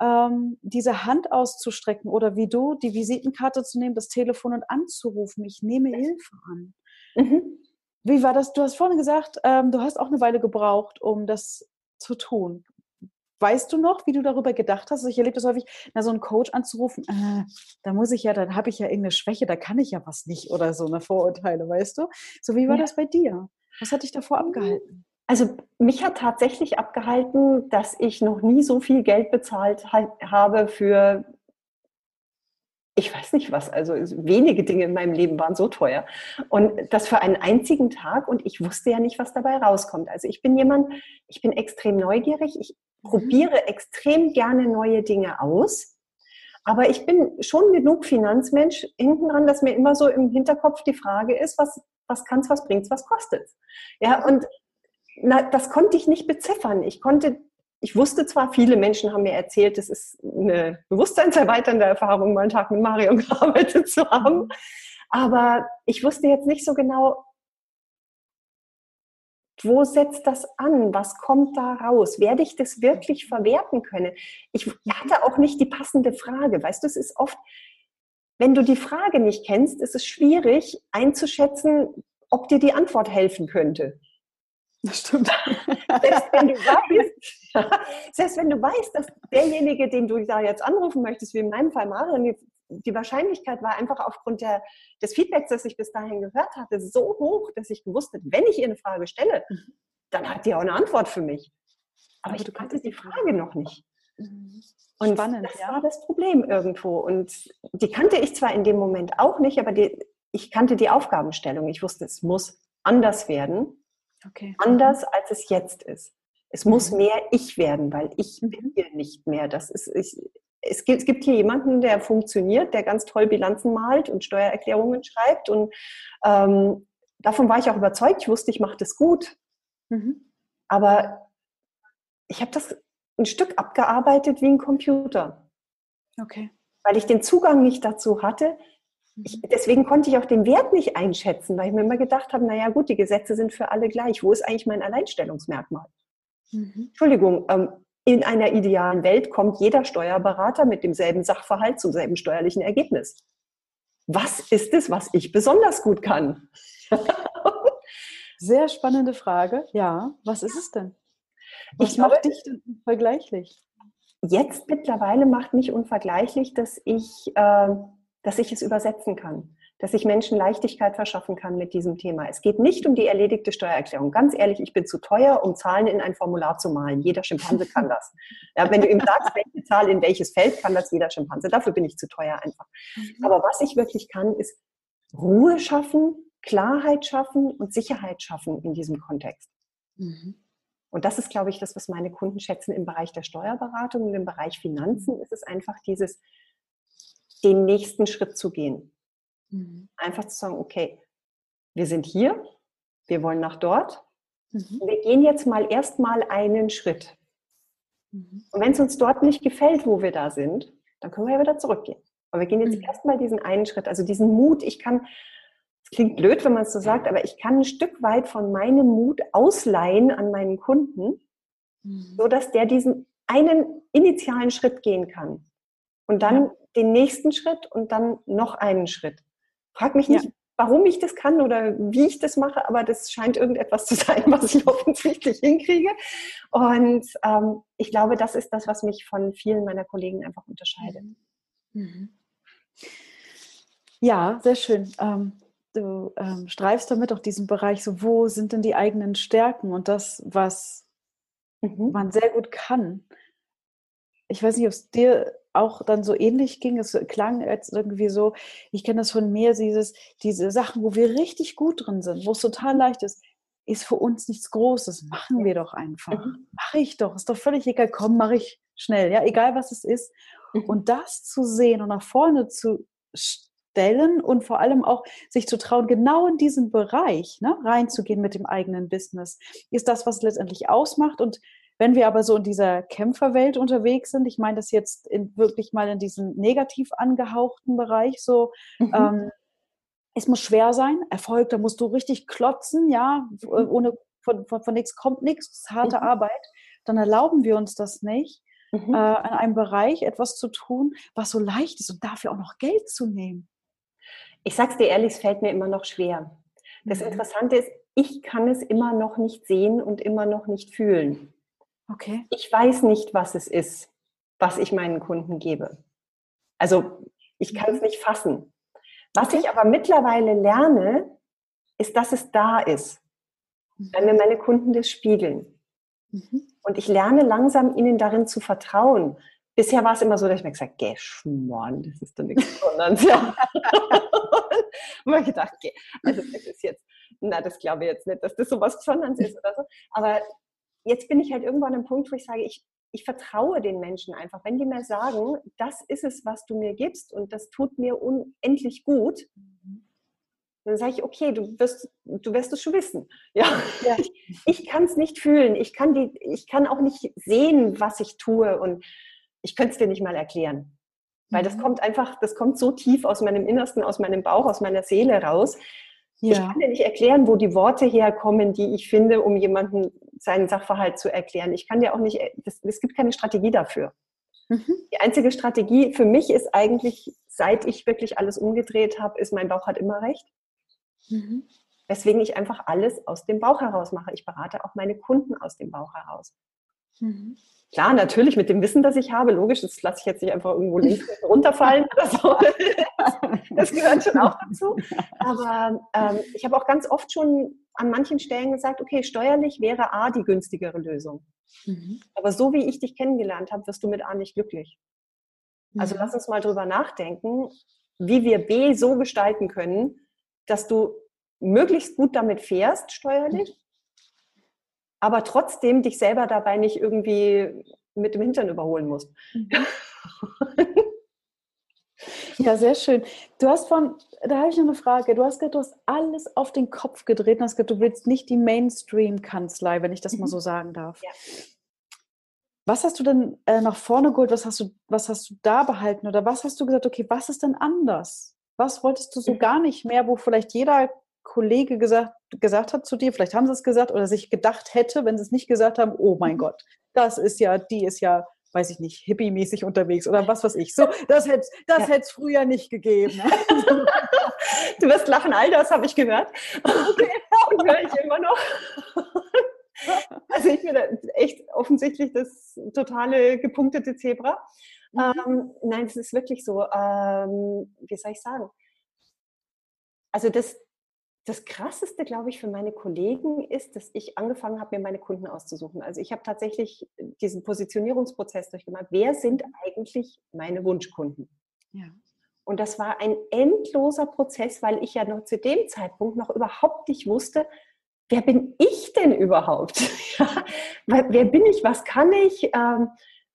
ähm, diese Hand auszustrecken oder wie du die Visitenkarte zu nehmen, das Telefon und anzurufen. Ich nehme Hilfe an. Mhm. Wie war das? Du hast vorhin gesagt, ähm, du hast auch eine Weile gebraucht, um das zu tun. Weißt du noch, wie du darüber gedacht hast? Also ich erlebe das häufig, na, so einen Coach anzurufen, äh, da muss ich ja, dann habe ich ja irgendeine Schwäche, da kann ich ja was nicht oder so, eine Vorurteile, weißt du? So, wie war ja. das bei dir? Was hat dich davor abgehalten? Also mich hat tatsächlich abgehalten, dass ich noch nie so viel Geld bezahlt habe für ich weiß nicht was, also wenige Dinge in meinem Leben waren so teuer. Und das für einen einzigen Tag und ich wusste ja nicht, was dabei rauskommt. Also ich bin jemand, ich bin extrem neugierig, ich mhm. probiere extrem gerne neue Dinge aus. Aber ich bin schon genug Finanzmensch hinten dran, dass mir immer so im Hinterkopf die Frage ist, was, was kann's, was bringt's, was kostet's? Ja, und na, das konnte ich nicht beziffern. Ich konnte ich wusste zwar, viele Menschen haben mir erzählt, es ist eine bewusstseinserweiternde Erfahrung, mal einen Tag mit Mario gearbeitet zu haben, aber ich wusste jetzt nicht so genau, wo setzt das an? Was kommt da raus? Werde ich das wirklich verwerten können? Ich hatte auch nicht die passende Frage. Weißt du, es ist oft, wenn du die Frage nicht kennst, ist es schwierig einzuschätzen, ob dir die Antwort helfen könnte. Das stimmt. Selbst wenn, du weißt, selbst wenn du weißt, dass derjenige, den du da jetzt anrufen möchtest, wie in meinem Fall Marion, die Wahrscheinlichkeit war einfach aufgrund der, des Feedbacks, das ich bis dahin gehört hatte, so hoch, dass ich gewusst habe, wenn ich ihr eine Frage stelle, dann hat die auch eine Antwort für mich. Aber, Aber ich kannte die Frage noch nicht. Mhm. Und Spannend, das ja. war das Problem irgendwo. Und die kannte ich zwar in dem Moment auch nicht, aber die, ich kannte die Aufgabenstellung. Ich wusste, es muss anders werden. Okay. Anders, als es jetzt ist. Es muss mhm. mehr ich werden, weil ich bin mhm. hier nicht mehr. Das ist, ich, es, gibt, es gibt hier jemanden, der funktioniert, der ganz toll Bilanzen malt und Steuererklärungen schreibt. Und ähm, davon war ich auch überzeugt. Ich wusste, ich mache das gut. Mhm. Aber ich habe das ein Stück abgearbeitet wie ein Computer. Okay. Weil ich den Zugang nicht dazu hatte, ich, deswegen konnte ich auch den Wert nicht einschätzen, weil ich mir immer gedacht habe, naja gut, die Gesetze sind für alle gleich. Wo ist eigentlich mein Alleinstellungsmerkmal? Mhm. Entschuldigung, ähm, in einer idealen Welt kommt jeder Steuerberater mit demselben Sachverhalt zum selben steuerlichen Ergebnis. Was ist es, was ich besonders gut kann? Sehr spannende Frage. Ja, was ist es denn? Was ich macht dich denn unvergleichlich? Jetzt mittlerweile macht mich unvergleichlich, dass ich äh, dass ich es übersetzen kann, dass ich Menschen Leichtigkeit verschaffen kann mit diesem Thema. Es geht nicht um die erledigte Steuererklärung. Ganz ehrlich, ich bin zu teuer, um Zahlen in ein Formular zu malen. Jeder Schimpanse kann das. Ja, wenn du ihm sagst, welche Zahl in welches Feld, kann das jeder Schimpanse. Dafür bin ich zu teuer einfach. Mhm. Aber was ich wirklich kann, ist Ruhe schaffen, Klarheit schaffen und Sicherheit schaffen in diesem Kontext. Mhm. Und das ist, glaube ich, das, was meine Kunden schätzen im Bereich der Steuerberatung und im Bereich Finanzen, ist es einfach dieses, den nächsten Schritt zu gehen. Mhm. Einfach zu sagen, okay, wir sind hier, wir wollen nach dort. Mhm. Wir gehen jetzt mal erstmal einen Schritt. Mhm. Und wenn es uns dort nicht gefällt, wo wir da sind, dann können wir ja wieder zurückgehen. Aber wir gehen jetzt mhm. erstmal diesen einen Schritt, also diesen Mut. Ich kann, es klingt blöd, wenn man es so sagt, aber ich kann ein Stück weit von meinem Mut ausleihen an meinen Kunden, mhm. so dass der diesen einen initialen Schritt gehen kann. Und dann ja den nächsten Schritt und dann noch einen Schritt. Frag mich nicht, ja. warum ich das kann oder wie ich das mache, aber das scheint irgendetwas zu sein, was ich offensichtlich hinkriege. Und ähm, ich glaube, das ist das, was mich von vielen meiner Kollegen einfach unterscheidet. Mhm. Ja, sehr schön. Ähm, du ähm, streifst damit auch diesen Bereich, so wo sind denn die eigenen Stärken und das, was mhm. man sehr gut kann. Ich weiß nicht, ob es dir auch dann so ähnlich ging. Es klang jetzt irgendwie so, ich kenne das von mir, dieses, diese Sachen, wo wir richtig gut drin sind, wo es total leicht ist, ist für uns nichts Großes. Machen wir doch einfach. Mhm. Mache ich doch. Ist doch völlig egal. Komm, mache ich schnell. Ja, egal was es ist. Mhm. Und das zu sehen und nach vorne zu stellen und vor allem auch sich zu trauen, genau in diesen Bereich ne, reinzugehen mit dem eigenen Business, ist das, was es letztendlich ausmacht. Und wenn wir aber so in dieser Kämpferwelt unterwegs sind, ich meine das jetzt in, wirklich mal in diesem negativ angehauchten Bereich, so mhm. ähm, es muss schwer sein, Erfolg, da musst du richtig klotzen, ja, mhm. ohne von, von, von nichts kommt nichts, harte mhm. Arbeit, dann erlauben wir uns das nicht, mhm. äh, an einem Bereich etwas zu tun, was so leicht ist und dafür auch noch Geld zu nehmen. Ich sag's dir ehrlich, es fällt mir immer noch schwer. Das mhm. Interessante ist, ich kann es immer noch nicht sehen und immer noch nicht fühlen. Okay. Ich weiß nicht, was es ist, was ich meinen Kunden gebe. Also ich kann es mhm. nicht fassen. Was ich aber mittlerweile lerne, ist, dass es da ist, wenn mir mhm. meine Kunden das spiegeln. Mhm. Und ich lerne langsam, ihnen darin zu vertrauen. Bisher war es immer so, dass ich mir gesagt habe, Geschmorn, das ist doch nichts Besonderes. Ja. Und ich gedacht, okay, also das ist jetzt, na, das glaube ich jetzt nicht, dass das so was Besonderes ist oder so. Aber jetzt bin ich halt irgendwann an einem Punkt, wo ich sage, ich, ich vertraue den Menschen einfach. Wenn die mir sagen, das ist es, was du mir gibst und das tut mir unendlich gut, dann sage ich, okay, du wirst, du wirst es schon wissen. Ja, ja. ich, ich kann es nicht fühlen. Ich kann, die, ich kann auch nicht sehen, was ich tue und ich könnte es dir nicht mal erklären. Weil das mhm. kommt einfach, das kommt so tief aus meinem Innersten, aus meinem Bauch, aus meiner Seele raus. Ja. Ich kann dir nicht erklären, wo die Worte herkommen, die ich finde, um jemanden seinen Sachverhalt zu erklären. Ich kann dir auch nicht, es gibt keine Strategie dafür. Mhm. Die einzige Strategie für mich ist eigentlich, seit ich wirklich alles umgedreht habe, ist, mein Bauch hat immer recht. Mhm. Weswegen ich einfach alles aus dem Bauch heraus mache. Ich berate auch meine Kunden aus dem Bauch heraus. Mhm. Klar, natürlich mit dem Wissen, das ich habe, logisch, das lasse ich jetzt nicht einfach irgendwo links runterfallen oder so. Das gehört schon auch dazu. Aber ähm, ich habe auch ganz oft schon an manchen Stellen gesagt, okay, steuerlich wäre A die günstigere Lösung. Mhm. Aber so wie ich dich kennengelernt habe, wirst du mit A nicht glücklich. Also mhm. lass uns mal drüber nachdenken, wie wir B so gestalten können, dass du möglichst gut damit fährst, steuerlich, aber trotzdem dich selber dabei nicht irgendwie mit dem Hintern überholen musst. Ja, sehr schön. Du hast von, da habe ich noch eine Frage. Du hast gesagt, du hast alles auf den Kopf gedreht und hast gesagt, du willst nicht die Mainstream-Kanzlei, wenn ich das mal mhm. so sagen darf. Ja. Was hast du denn äh, nach vorne geholt? Was hast, du, was hast du da behalten? Oder was hast du gesagt, okay, was ist denn anders? Was wolltest du so mhm. gar nicht mehr, wo vielleicht jeder Kollege gesagt, gesagt hat zu dir, vielleicht haben sie es gesagt oder sich gedacht hätte, wenn sie es nicht gesagt haben, oh mein mhm. Gott, das ist ja, die ist ja weiß ich nicht, hippie-mäßig unterwegs oder was weiß ich. So, das hätte das ja. früher nicht gegeben. du wirst lachen, all das habe ich gehört. Okay. Und höre ich immer noch. Also ich bin echt offensichtlich das totale gepunktete Zebra. Mhm. Ähm, nein, es ist wirklich so, ähm, wie soll ich sagen? Also das, das Krasseste, glaube ich, für meine Kollegen ist, dass ich angefangen habe, mir meine Kunden auszusuchen. Also ich habe tatsächlich diesen Positionierungsprozess durchgemacht. Wer sind eigentlich meine Wunschkunden? Ja. Und das war ein endloser Prozess, weil ich ja noch zu dem Zeitpunkt noch überhaupt nicht wusste, wer bin ich denn überhaupt? wer bin ich? Was kann ich? Ähm,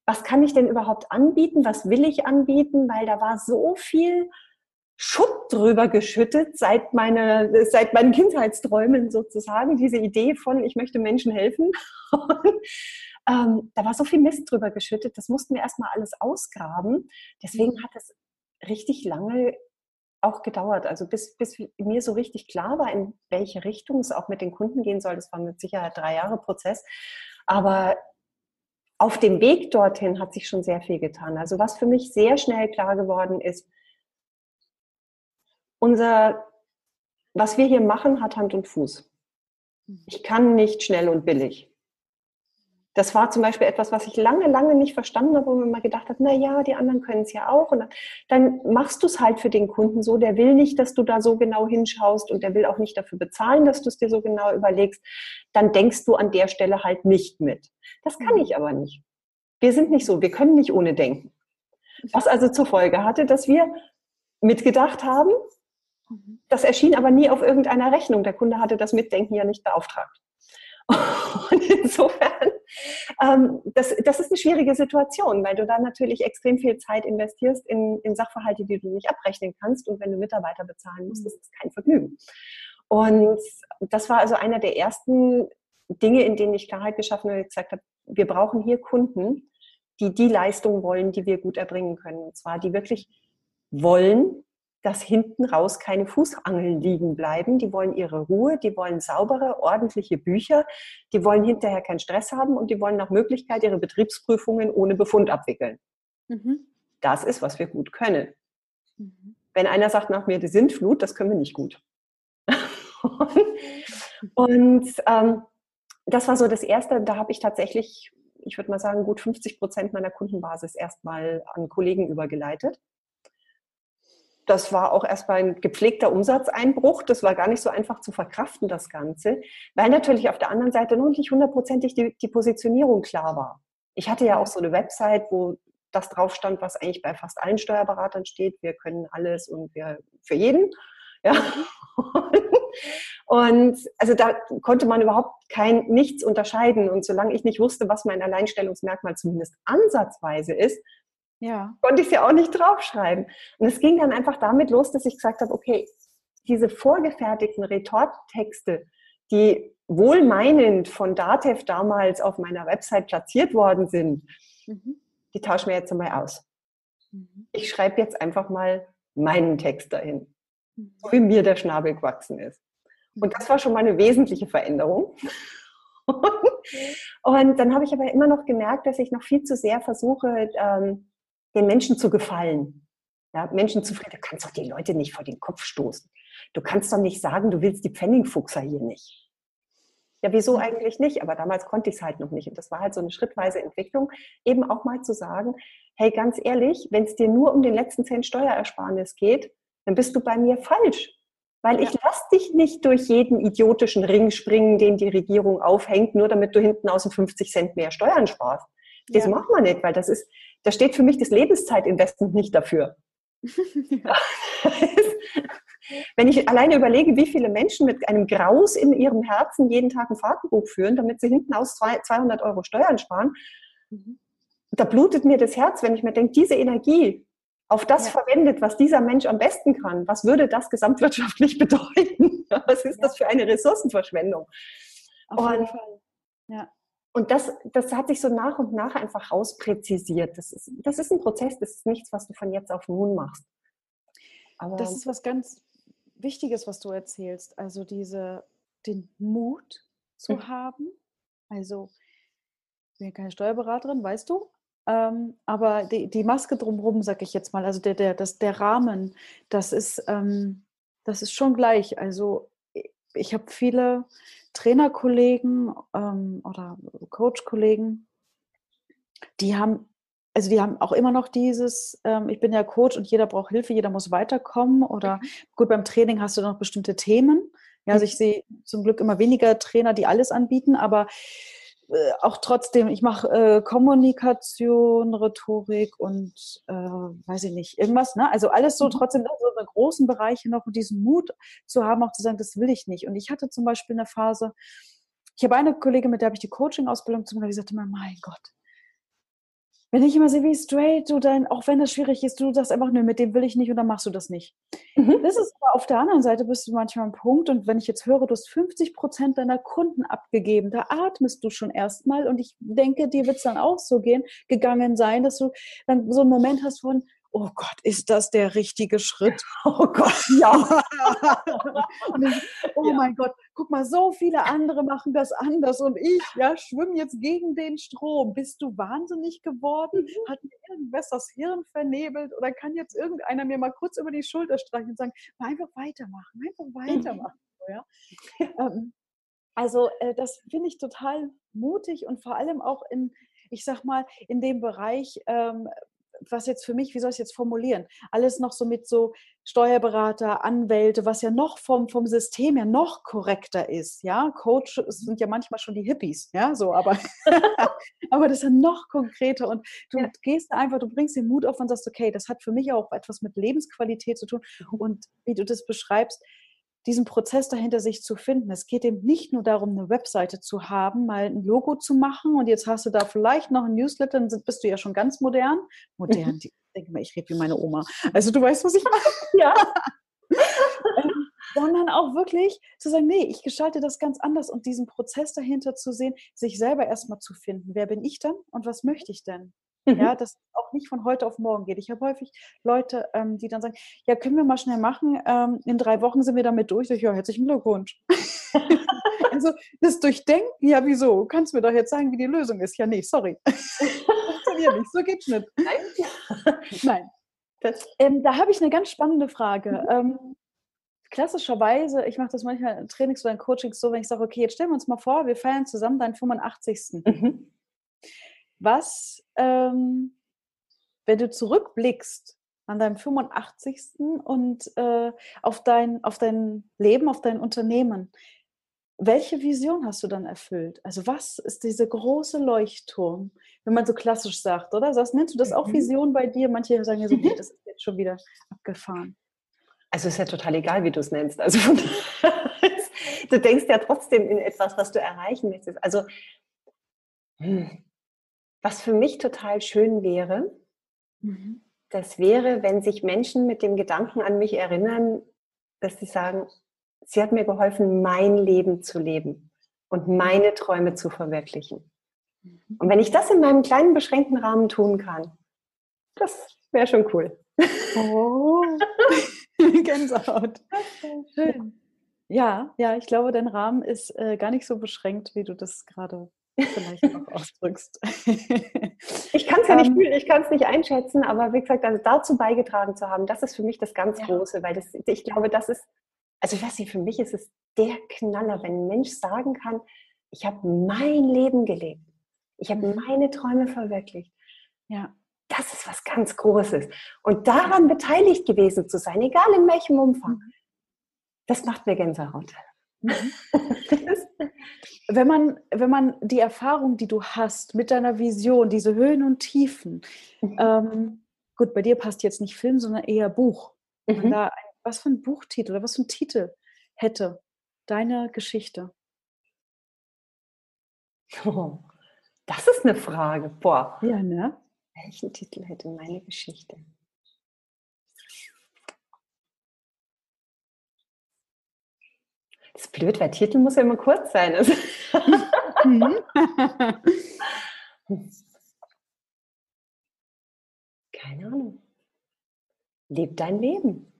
was kann ich denn überhaupt anbieten? Was will ich anbieten? Weil da war so viel Schutt drüber geschüttet seit, meine, seit meinen Kindheitsträumen sozusagen, diese Idee von, ich möchte Menschen helfen. Und, ähm, da war so viel Mist drüber geschüttet, das mussten wir erstmal alles ausgraben. Deswegen mhm. hat es richtig lange auch gedauert, also bis, bis mir so richtig klar war, in welche Richtung es auch mit den Kunden gehen soll. Das war mit Sicherheit drei Jahre Prozess. Aber auf dem Weg dorthin hat sich schon sehr viel getan. Also was für mich sehr schnell klar geworden ist, unser, was wir hier machen, hat Hand und Fuß. Mhm. Ich kann nicht schnell und billig. Das war zum Beispiel etwas, was ich lange, lange nicht verstanden habe, wo man mal gedacht hat, na ja, die anderen können es ja auch. Und dann, machst du es halt für den Kunden so. Der will nicht, dass du da so genau hinschaust und der will auch nicht dafür bezahlen, dass du es dir so genau überlegst. Dann denkst du an der Stelle halt nicht mit. Das kann mhm. ich aber nicht. Wir sind nicht so. Wir können nicht ohne denken. Was also zur Folge hatte, dass wir mitgedacht haben. Mhm. Das erschien aber nie auf irgendeiner Rechnung. Der Kunde hatte das Mitdenken ja nicht beauftragt. Und insofern, ähm, das, das ist eine schwierige Situation, weil du dann natürlich extrem viel Zeit investierst in, in Sachverhalte, die du nicht abrechnen kannst. Und wenn du Mitarbeiter bezahlen musst, ist es kein Vergnügen. Und das war also einer der ersten Dinge, in denen ich Klarheit geschaffen habe, gesagt habe, wir brauchen hier Kunden, die die Leistung wollen, die wir gut erbringen können. Und zwar die wirklich wollen, dass hinten raus keine Fußangeln liegen bleiben. Die wollen ihre Ruhe, die wollen saubere, ordentliche Bücher, die wollen hinterher keinen Stress haben und die wollen nach Möglichkeit ihre Betriebsprüfungen ohne Befund abwickeln. Mhm. Das ist, was wir gut können. Mhm. Wenn einer sagt nach mir, die Sintflut, das können wir nicht gut. und ähm, das war so das Erste, da habe ich tatsächlich, ich würde mal sagen, gut 50 Prozent meiner Kundenbasis erstmal an Kollegen übergeleitet das war auch erstmal ein gepflegter Umsatzeinbruch. Das war gar nicht so einfach zu verkraften, das Ganze, weil natürlich auf der anderen Seite noch nicht hundertprozentig die, die Positionierung klar war. Ich hatte ja auch so eine Website, wo das drauf stand, was eigentlich bei fast allen Steuerberatern steht. Wir können alles und wir für jeden. Ja. Und also da konnte man überhaupt kein nichts unterscheiden. Und solange ich nicht wusste, was mein Alleinstellungsmerkmal zumindest ansatzweise ist, ja. Konnte ich es ja auch nicht draufschreiben. Und es ging dann einfach damit los, dass ich gesagt habe, okay, diese vorgefertigten Retorttexte, die wohlmeinend von Datev damals auf meiner Website platziert worden sind, mhm. die tauschen wir jetzt einmal aus. Mhm. Ich schreibe jetzt einfach mal meinen Text dahin, mhm. so wie mir der Schnabel gewachsen ist. Und das war schon mal eine wesentliche Veränderung. Und dann habe ich aber immer noch gemerkt, dass ich noch viel zu sehr versuche, ähm, den Menschen zu gefallen. Ja, Menschen zufrieden. Du kannst doch die Leute nicht vor den Kopf stoßen. Du kannst doch nicht sagen, du willst die Pfennigfuchser hier nicht. Ja, wieso eigentlich nicht? Aber damals konnte ich es halt noch nicht. Und das war halt so eine schrittweise Entwicklung, eben auch mal zu sagen, hey, ganz ehrlich, wenn es dir nur um den letzten Cent Steuerersparnis geht, dann bist du bei mir falsch. Weil ich lass dich nicht durch jeden idiotischen Ring springen, den die Regierung aufhängt, nur damit du hinten aus den 50 Cent mehr Steuern sparst. Das ja. macht man nicht, weil das ist, da steht für mich das Lebenszeitinvestment nicht dafür. Ja. Wenn ich alleine überlege, wie viele Menschen mit einem Graus in ihrem Herzen jeden Tag ein Fahrtenbuch führen, damit sie hinten aus 200 Euro Steuern sparen, mhm. da blutet mir das Herz, wenn ich mir denke, diese Energie auf das ja. verwendet, was dieser Mensch am besten kann, was würde das gesamtwirtschaftlich bedeuten? Was ist ja. das für eine Ressourcenverschwendung? Auf jeden Fall. Ja und das, das hat sich so nach und nach einfach rauspräzisiert. Das ist, das ist ein Prozess, das ist nichts, was du von jetzt auf nun machst. Aber das ist was ganz Wichtiges, was du erzählst. Also diese, den Mut zu mhm. haben. Also, ich bin keine Steuerberaterin, weißt du, ähm, aber die, die Maske drumherum, sag ich jetzt mal, also der, der, das, der Rahmen, das ist, ähm, das ist schon gleich. Also ich habe viele Trainerkollegen ähm, oder Coachkollegen, die haben, also die haben auch immer noch dieses, ähm, ich bin ja Coach und jeder braucht Hilfe, jeder muss weiterkommen. Oder mhm. gut, beim Training hast du noch bestimmte Themen. Ja, also ich sehe zum Glück immer weniger Trainer, die alles anbieten, aber äh, auch trotzdem, ich mache äh, Kommunikation, Rhetorik und äh, weiß ich nicht, irgendwas, ne? Also alles so mhm. trotzdem so eine großen Bereiche noch und diesen Mut zu haben, auch zu sagen, das will ich nicht. Und ich hatte zum Beispiel eine Phase, ich habe eine Kollegin, mit der habe ich die Coaching-Ausbildung zum Beispiel, die sagte mir, mein Gott, wenn ich immer sehe, wie straight du dein, auch wenn das schwierig ist, du sagst einfach, nö, mit dem will ich nicht und dann machst du das nicht. Mhm. Das ist aber auf der anderen Seite bist du manchmal am Punkt und wenn ich jetzt höre, du hast 50 Prozent deiner Kunden abgegeben, da atmest du schon erstmal und ich denke, dir wird es dann auch so gehen, gegangen sein, dass du dann so einen Moment hast von, oh Gott, ist das der richtige Schritt? Oh Gott, ja. ich, oh ja. mein Gott, guck mal, so viele andere machen das anders und ich, ja, schwimme jetzt gegen den Strom. Bist du wahnsinnig geworden? Mhm. Hat mir irgendwas das Hirn vernebelt oder kann jetzt irgendeiner mir mal kurz über die Schulter streichen und sagen, einfach weitermachen, einfach mhm. weitermachen. Ja? ähm, also äh, das finde ich total mutig und vor allem auch in, ich sag mal, in dem Bereich, ähm, was jetzt für mich, wie soll ich es jetzt formulieren? Alles noch so mit so Steuerberater, Anwälte, was ja noch vom, vom System her noch korrekter ist. Ja, Coaches sind ja manchmal schon die Hippies, ja, so, aber, aber das ist ja noch konkreter und du ja. gehst einfach, du bringst den Mut auf und sagst, okay, das hat für mich auch etwas mit Lebensqualität zu tun mhm. und wie du das beschreibst, diesen Prozess dahinter sich zu finden. Es geht eben nicht nur darum, eine Webseite zu haben, mal ein Logo zu machen und jetzt hast du da vielleicht noch ein Newsletter, dann bist du ja schon ganz modern. Modern, ich denke mal, ich rede wie meine Oma. Also du weißt, was ich meine. Ja. Ähm, sondern auch wirklich zu sagen, nee, ich gestalte das ganz anders und diesen Prozess dahinter zu sehen, sich selber erstmal zu finden. Wer bin ich denn und was möchte ich denn? Mhm. Ja, das auch nicht von heute auf morgen geht. Ich habe häufig Leute, ähm, die dann sagen, ja, können wir mal schnell machen, ähm, in drei Wochen sind wir damit durch. Ich, ja, herzlichen Glückwunsch. also das Durchdenken, ja, wieso? Kannst du mir doch jetzt sagen, wie die Lösung ist. Ja, nee, sorry. Funktioniert nicht, so geht's nicht. Nein. Nein. Ähm, da habe ich eine ganz spannende Frage. Mhm. Ähm, klassischerweise, ich mache das manchmal in Trainings oder in Coachings so, wenn ich sage, okay, jetzt stellen wir uns mal vor, wir feiern zusammen deinen 85. Mhm. Was, ähm, wenn du zurückblickst an deinem 85. und äh, auf, dein, auf dein Leben, auf dein Unternehmen, welche Vision hast du dann erfüllt? Also was ist dieser große Leuchtturm, wenn man so klassisch sagt, oder? Das, nennst du das auch mhm. Vision bei dir? Manche sagen ja so, nee, das ist jetzt schon wieder abgefahren. Also ist ja total egal, wie du es nennst. Also du denkst ja trotzdem in etwas, was du erreichen möchtest. Also hm, was für mich total schön wäre, mhm. das wäre, wenn sich Menschen mit dem Gedanken an mich erinnern, dass sie sagen, sie hat mir geholfen, mein Leben zu leben und meine Träume zu verwirklichen. Mhm. Und wenn ich das in meinem kleinen, beschränkten Rahmen tun kann, das wäre schon cool. Oh, Gänsehaut. Schön. Ja, ja, ich glaube, dein Rahmen ist äh, gar nicht so beschränkt, wie du das gerade vielleicht noch ausdrückst. ich kann es ja nicht ähm. fühlen, ich kann es nicht einschätzen, aber wie gesagt, also dazu beigetragen zu haben, das ist für mich das ganz ja. Große, weil das, ich glaube, das ist, also ich weiß nicht, für mich ist es der Knaller, wenn ein Mensch sagen kann, ich habe mein Leben gelebt, ich habe mhm. meine Träume verwirklicht. Ja. Das ist was ganz Großes. Und daran beteiligt gewesen zu sein, egal in welchem Umfang, mhm. das macht mir Gänsehaut. Wenn, man, wenn man die Erfahrung, die du hast mit deiner Vision, diese Höhen und Tiefen, mhm. ähm, gut, bei dir passt jetzt nicht Film, sondern eher Buch. Mhm. Da, was für ein Buchtitel oder was für ein Titel hätte deine Geschichte? Oh, das ist eine Frage. Boah. Ja, ne? Welchen Titel hätte meine Geschichte? Das ist blöd, weil Titel muss ja immer kurz sein. Also mhm. Keine Ahnung. Leb dein Leben.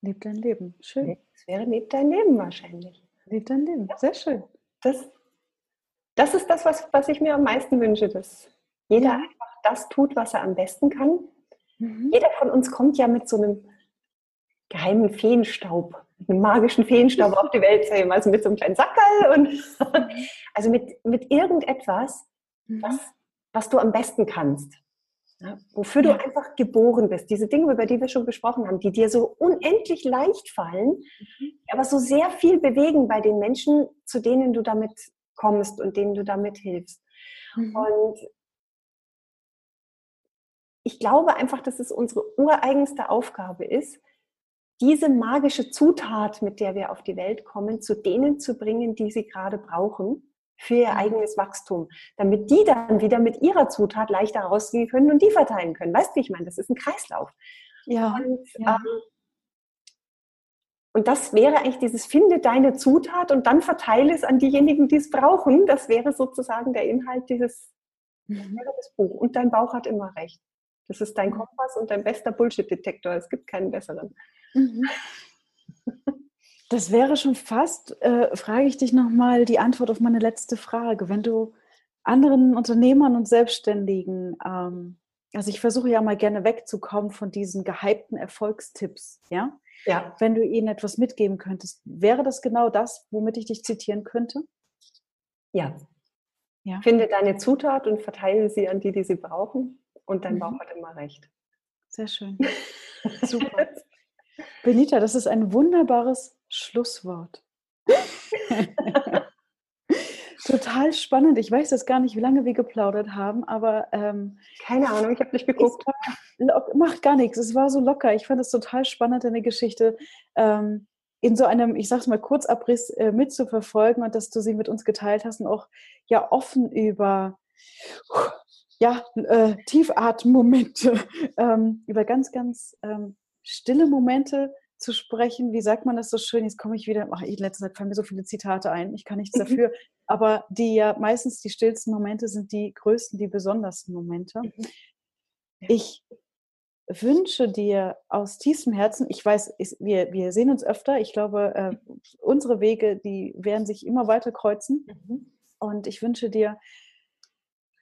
Leb dein Leben. Schön. Es wäre Leb dein Leben wahrscheinlich. Leb dein Leben. Sehr schön. Das, das ist das, was, was ich mir am meisten wünsche, dass jeder ja. einfach das tut, was er am besten kann. Mhm. Jeder von uns kommt ja mit so einem geheimen Feenstaub einem magischen Feenstaub auf die Welt zu also mit so einem kleinen Sackerl und also mit, mit irgendetwas, mhm. was, was du am besten kannst. Ja, wofür ja. du einfach geboren bist. Diese Dinge, über die wir schon gesprochen haben, die dir so unendlich leicht fallen, mhm. aber so sehr viel bewegen bei den Menschen, zu denen du damit kommst und denen du damit hilfst. Mhm. Und ich glaube einfach, dass es unsere ureigenste Aufgabe ist, diese magische Zutat, mit der wir auf die Welt kommen, zu denen zu bringen, die sie gerade brauchen für ihr eigenes Wachstum, damit die dann wieder mit ihrer Zutat leichter rausgehen können und die verteilen können. Weißt du, wie ich meine? Das ist ein Kreislauf. Ja. Und, ja. Ähm, und das wäre eigentlich dieses Finde deine Zutat und dann verteile es an diejenigen, die es brauchen. Das wäre sozusagen der Inhalt dieses mhm. Buch. Und dein Bauch hat immer recht. Das ist dein Kompass und dein bester Bullshit-Detektor. Es gibt keinen besseren. Mhm. Das wäre schon fast, äh, frage ich dich nochmal die Antwort auf meine letzte Frage. Wenn du anderen Unternehmern und Selbstständigen, ähm, also ich versuche ja mal gerne wegzukommen von diesen gehypten Erfolgstipps, ja? Ja. Wenn du ihnen etwas mitgeben könntest, wäre das genau das, womit ich dich zitieren könnte? Ja. ja. Finde deine Zutat und verteile sie an die, die sie brauchen. Und dein mhm. Bauch hat immer recht. Sehr schön. Super. Benita, das ist ein wunderbares Schlusswort. Total spannend. Ich weiß jetzt gar nicht, wie lange wir geplaudert haben, aber ähm, keine Ahnung, ich habe nicht geguckt. macht gar nichts. Es war so locker. Ich fand es total spannend, deine Geschichte ähm, in so einem, ich sag's mal, Kurzabriss äh, mitzuverfolgen und dass du sie mit uns geteilt hast und auch ja offen über ja, äh, Tiefatmmomente, ähm, über ganz, ganz ähm, stille Momente zu sprechen. Wie sagt man das so schön? Jetzt komme ich wieder, ach, in letzter Zeit fallen mir so viele Zitate ein, ich kann nichts mhm. dafür. Aber die ja meistens die stillsten Momente sind die größten, die besondersten Momente. Mhm. Ich wünsche dir aus tiefstem Herzen, ich weiß, wir, wir sehen uns öfter, ich glaube, äh, unsere Wege, die werden sich immer weiter kreuzen. Mhm. Und ich wünsche dir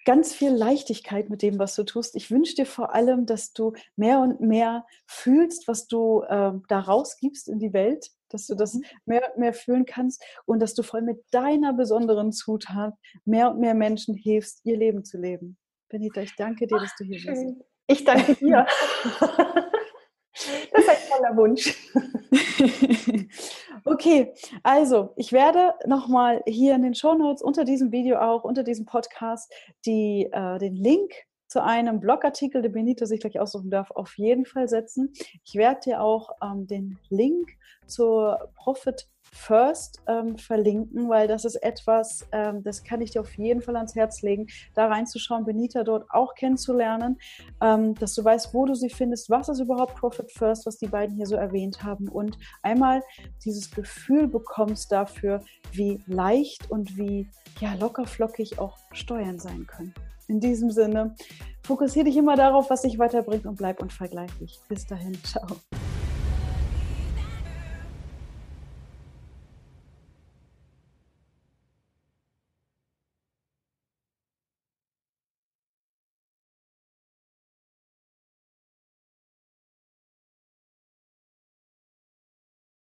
ganz viel Leichtigkeit mit dem, was du tust. Ich wünsche dir vor allem, dass du mehr und mehr fühlst, was du äh, da rausgibst in die Welt, dass du das mhm. mehr und mehr fühlen kannst und dass du voll mit deiner besonderen Zutat mehr und mehr Menschen hilfst, ihr Leben zu leben. Benita, ich danke dir, dass du hier Ach, bist. Ich danke dir. Das ist toller Wunsch. okay, also ich werde nochmal hier in den Show Notes unter diesem Video auch, unter diesem Podcast, die, äh, den Link zu einem Blogartikel, den Benito sich gleich aussuchen darf, auf jeden Fall setzen. Ich werde dir auch ähm, den Link zur Profit First ähm, verlinken, weil das ist etwas, ähm, das kann ich dir auf jeden Fall ans Herz legen, da reinzuschauen, Benita dort auch kennenzulernen, ähm, dass du weißt, wo du sie findest, was ist überhaupt Profit First, was die beiden hier so erwähnt haben und einmal dieses Gefühl bekommst dafür, wie leicht und wie ja, locker flockig auch Steuern sein können. In diesem Sinne, fokussiere dich immer darauf, was dich weiterbringt und bleib unvergleichlich. Bis dahin, ciao.